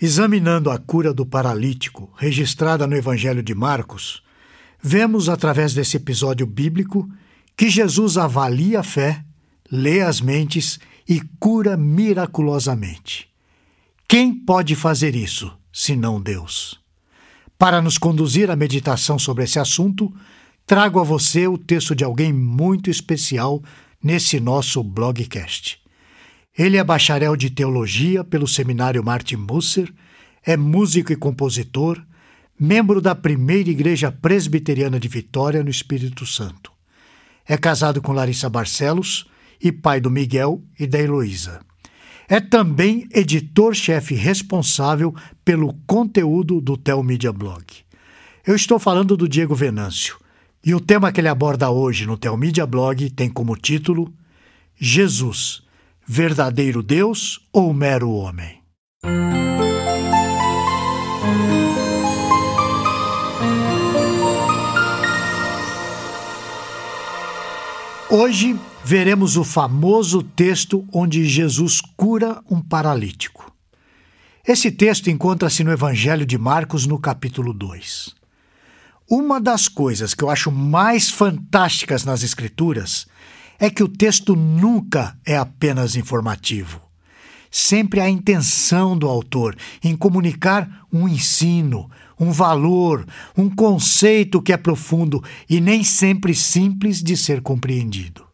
Examinando a cura do paralítico, registrada no Evangelho de Marcos, vemos através desse episódio bíblico que Jesus avalia a fé, lê as mentes e cura miraculosamente. Quem pode fazer isso, senão Deus? Para nos conduzir à meditação sobre esse assunto, trago a você o texto de alguém muito especial nesse nosso blogcast. Ele é bacharel de teologia pelo seminário Martin Busser, é músico e compositor, membro da primeira igreja presbiteriana de Vitória, no Espírito Santo. É casado com Larissa Barcelos e pai do Miguel e da Heloísa. É também editor-chefe responsável pelo conteúdo do Telmídia Blog. Eu estou falando do Diego Venâncio, e o tema que ele aborda hoje no Telmídia Blog tem como título Jesus verdadeiro Deus ou mero homem? Hoje veremos o famoso texto onde Jesus cura um paralítico. Esse texto encontra-se no Evangelho de Marcos, no capítulo 2. Uma das coisas que eu acho mais fantásticas nas Escrituras é que o texto nunca é apenas informativo. Sempre há intenção do autor em comunicar um ensino, um valor, um conceito que é profundo e nem sempre simples de ser compreendido.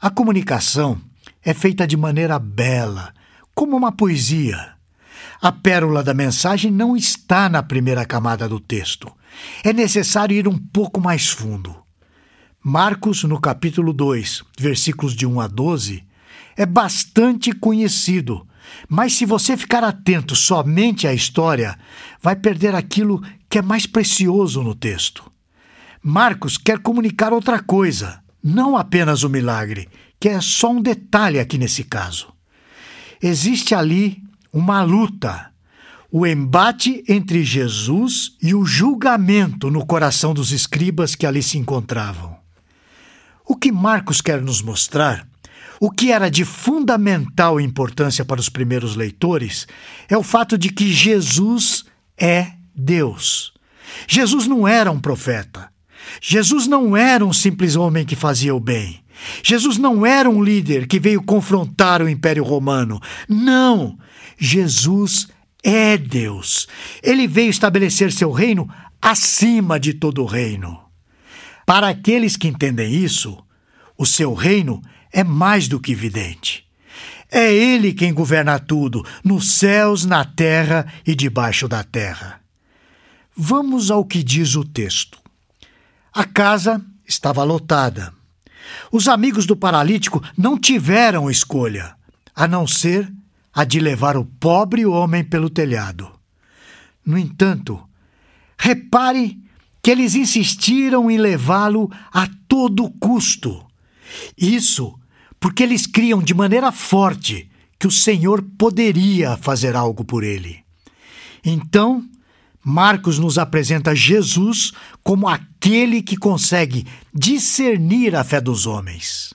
A comunicação é feita de maneira bela, como uma poesia. A pérola da mensagem não está na primeira camada do texto. É necessário ir um pouco mais fundo. Marcos, no capítulo 2, versículos de 1 a 12, é bastante conhecido, mas se você ficar atento somente à história, vai perder aquilo que é mais precioso no texto. Marcos quer comunicar outra coisa, não apenas o milagre, que é só um detalhe aqui nesse caso. Existe ali uma luta, o embate entre Jesus e o julgamento no coração dos escribas que ali se encontravam. O que Marcos quer nos mostrar, o que era de fundamental importância para os primeiros leitores, é o fato de que Jesus é Deus. Jesus não era um profeta. Jesus não era um simples homem que fazia o bem. Jesus não era um líder que veio confrontar o Império Romano. Não! Jesus é Deus. Ele veio estabelecer seu reino acima de todo o reino. Para aqueles que entendem isso, o seu reino é mais do que evidente. É Ele quem governa tudo, nos céus, na terra e debaixo da terra. Vamos ao que diz o texto. A casa estava lotada. Os amigos do paralítico não tiveram escolha, a não ser a de levar o pobre homem pelo telhado. No entanto, repare que eles insistiram em levá-lo a todo custo. Isso porque eles criam de maneira forte que o Senhor poderia fazer algo por ele. Então, Marcos nos apresenta Jesus como aquele que consegue discernir a fé dos homens.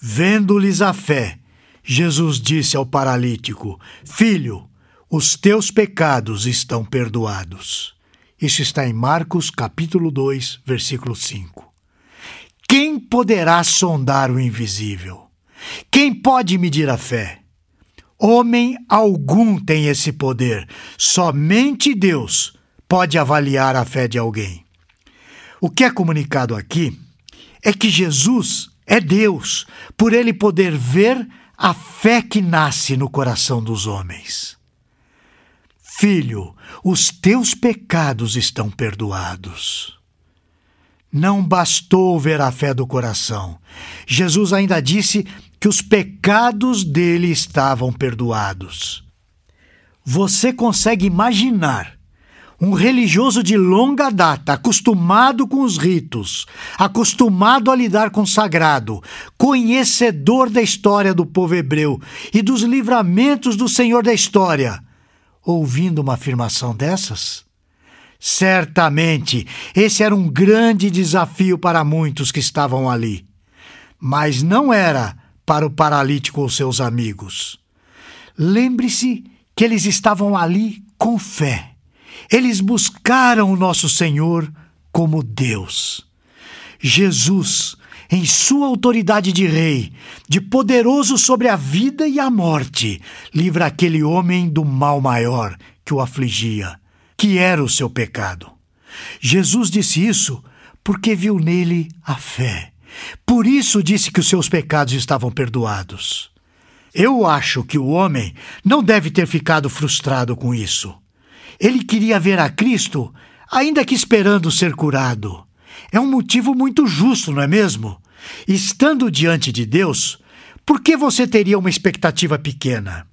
Vendo-lhes a fé, Jesus disse ao paralítico: Filho, os teus pecados estão perdoados. Isso está em Marcos capítulo 2, versículo 5. Quem poderá sondar o invisível? Quem pode medir a fé? Homem algum tem esse poder. Somente Deus pode avaliar a fé de alguém. O que é comunicado aqui é que Jesus é Deus, por ele poder ver a fé que nasce no coração dos homens. Filho, os teus pecados estão perdoados. Não bastou ver a fé do coração. Jesus ainda disse que os pecados dele estavam perdoados. Você consegue imaginar um religioso de longa data, acostumado com os ritos, acostumado a lidar com o sagrado, conhecedor da história do povo hebreu e dos livramentos do Senhor da história, ouvindo uma afirmação dessas? Certamente, esse era um grande desafio para muitos que estavam ali. Mas não era para o paralítico ou seus amigos. Lembre-se que eles estavam ali com fé. Eles buscaram o nosso Senhor como Deus. Jesus, em sua autoridade de rei, de poderoso sobre a vida e a morte, livra aquele homem do mal maior que o afligia, que era o seu pecado. Jesus disse isso porque viu nele a fé. Por isso disse que os seus pecados estavam perdoados. Eu acho que o homem não deve ter ficado frustrado com isso. Ele queria ver a Cristo, ainda que esperando ser curado. É um motivo muito justo, não é mesmo? Estando diante de Deus, por que você teria uma expectativa pequena?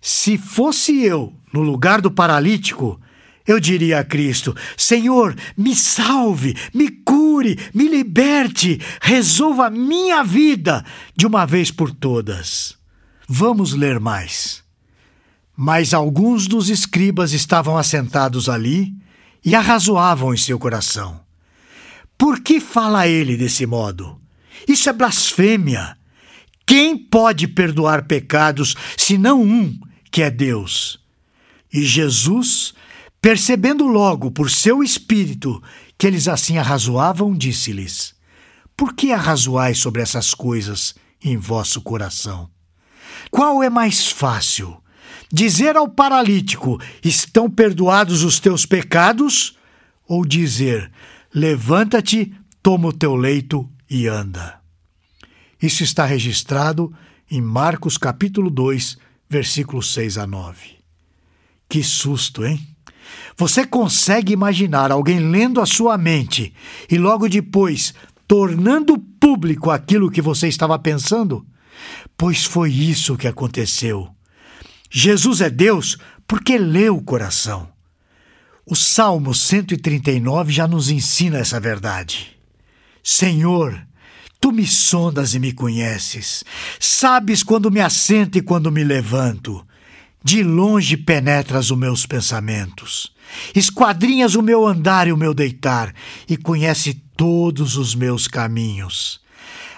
Se fosse eu no lugar do paralítico, eu diria a Cristo: Senhor, me salve, me cure, me liberte, resolva a minha vida de uma vez por todas. Vamos ler mais. Mas alguns dos escribas estavam assentados ali e arrazoavam em seu coração. Por que fala ele desse modo? Isso é blasfêmia. Quem pode perdoar pecados senão um, que é Deus? E Jesus Percebendo logo por seu espírito que eles assim arrazoavam, disse-lhes: Por que arrazoais sobre essas coisas em vosso coração? Qual é mais fácil? Dizer ao paralítico: Estão perdoados os teus pecados? Ou dizer: Levanta-te, toma o teu leito e anda? Isso está registrado em Marcos capítulo 2, versículos 6 a 9. Que susto, hein? Você consegue imaginar alguém lendo a sua mente e logo depois tornando público aquilo que você estava pensando? Pois foi isso que aconteceu. Jesus é Deus porque lê o coração. O Salmo 139 já nos ensina essa verdade. Senhor, tu me sondas e me conheces. Sabes quando me assento e quando me levanto. De longe penetras os meus pensamentos. Esquadrinhas o meu andar e o meu deitar, e conhece todos os meus caminhos.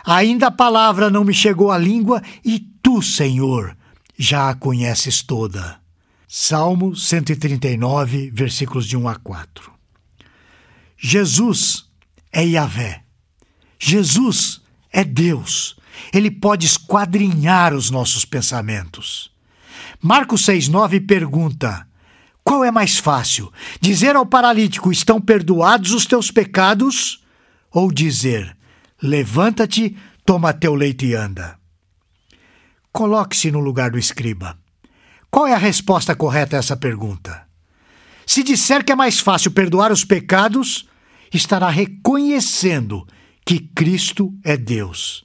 Ainda a palavra não me chegou à língua, e tu, Senhor, já a conheces toda. Salmo 139, versículos de 1 a 4. Jesus é Yahvé. Jesus é Deus. Ele pode esquadrinhar os nossos pensamentos. Marcos 6,9 pergunta: Qual é mais fácil, dizer ao paralítico: Estão perdoados os teus pecados? Ou dizer: Levanta-te, toma teu leito e anda? Coloque-se no lugar do escriba. Qual é a resposta correta a essa pergunta? Se disser que é mais fácil perdoar os pecados, estará reconhecendo que Cristo é Deus.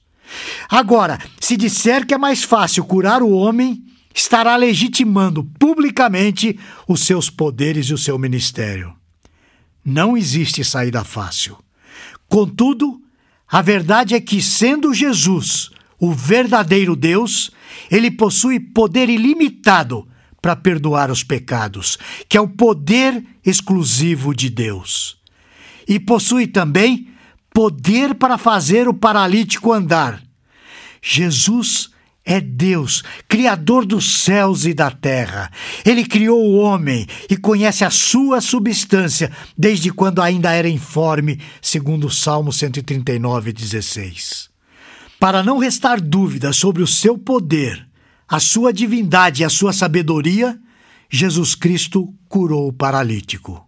Agora, se disser que é mais fácil curar o homem, estará legitimando publicamente os seus poderes e o seu ministério. Não existe saída fácil. Contudo, a verdade é que, sendo Jesus o verdadeiro Deus, ele possui poder ilimitado para perdoar os pecados, que é o poder exclusivo de Deus. E possui também poder para fazer o paralítico andar. Jesus é Deus, Criador dos céus e da terra. Ele criou o homem e conhece a sua substância desde quando ainda era informe, segundo o Salmo 139, 16. Para não restar dúvida sobre o seu poder, a sua divindade e a sua sabedoria, Jesus Cristo curou o paralítico.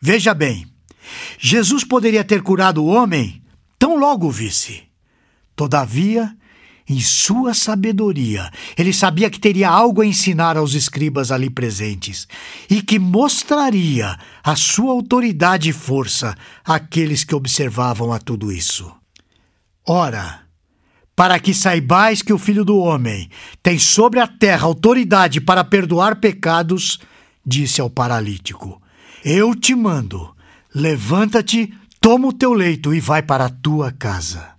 Veja bem, Jesus poderia ter curado o homem tão logo o visse. Todavia, em sua sabedoria, ele sabia que teria algo a ensinar aos escribas ali presentes e que mostraria a sua autoridade e força àqueles que observavam a tudo isso. Ora, para que saibais que o Filho do Homem tem sobre a terra autoridade para perdoar pecados, disse ao paralítico: Eu te mando, levanta-te, toma o teu leito e vai para a tua casa.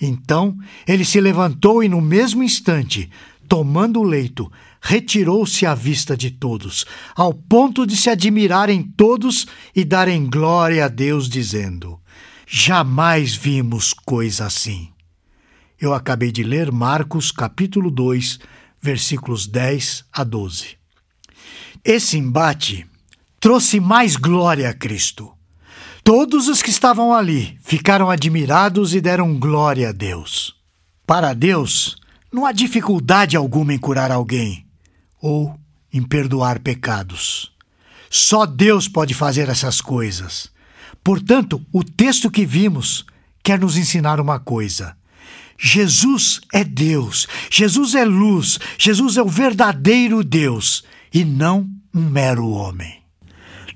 Então ele se levantou e, no mesmo instante, tomando o leito, retirou-se à vista de todos, ao ponto de se admirarem todos e darem glória a Deus, dizendo: Jamais vimos coisa assim. Eu acabei de ler Marcos capítulo 2, versículos 10 a 12. Esse embate trouxe mais glória a Cristo. Todos os que estavam ali ficaram admirados e deram glória a Deus. Para Deus, não há dificuldade alguma em curar alguém ou em perdoar pecados. Só Deus pode fazer essas coisas. Portanto, o texto que vimos quer nos ensinar uma coisa. Jesus é Deus, Jesus é luz, Jesus é o verdadeiro Deus e não um mero homem.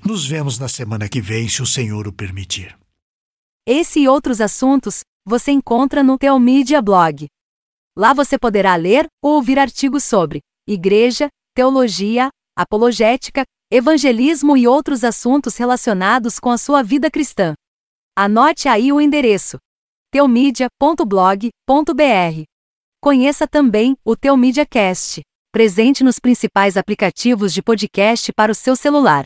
Nos vemos na semana que vem, se o Senhor o permitir. Esse e outros assuntos você encontra no Teomídia Blog. Lá você poderá ler ou ouvir artigos sobre igreja, teologia, apologética, evangelismo e outros assuntos relacionados com a sua vida cristã. Anote aí o endereço: teomídia.blog.br. Conheça também o Teomídia Cast, presente nos principais aplicativos de podcast para o seu celular.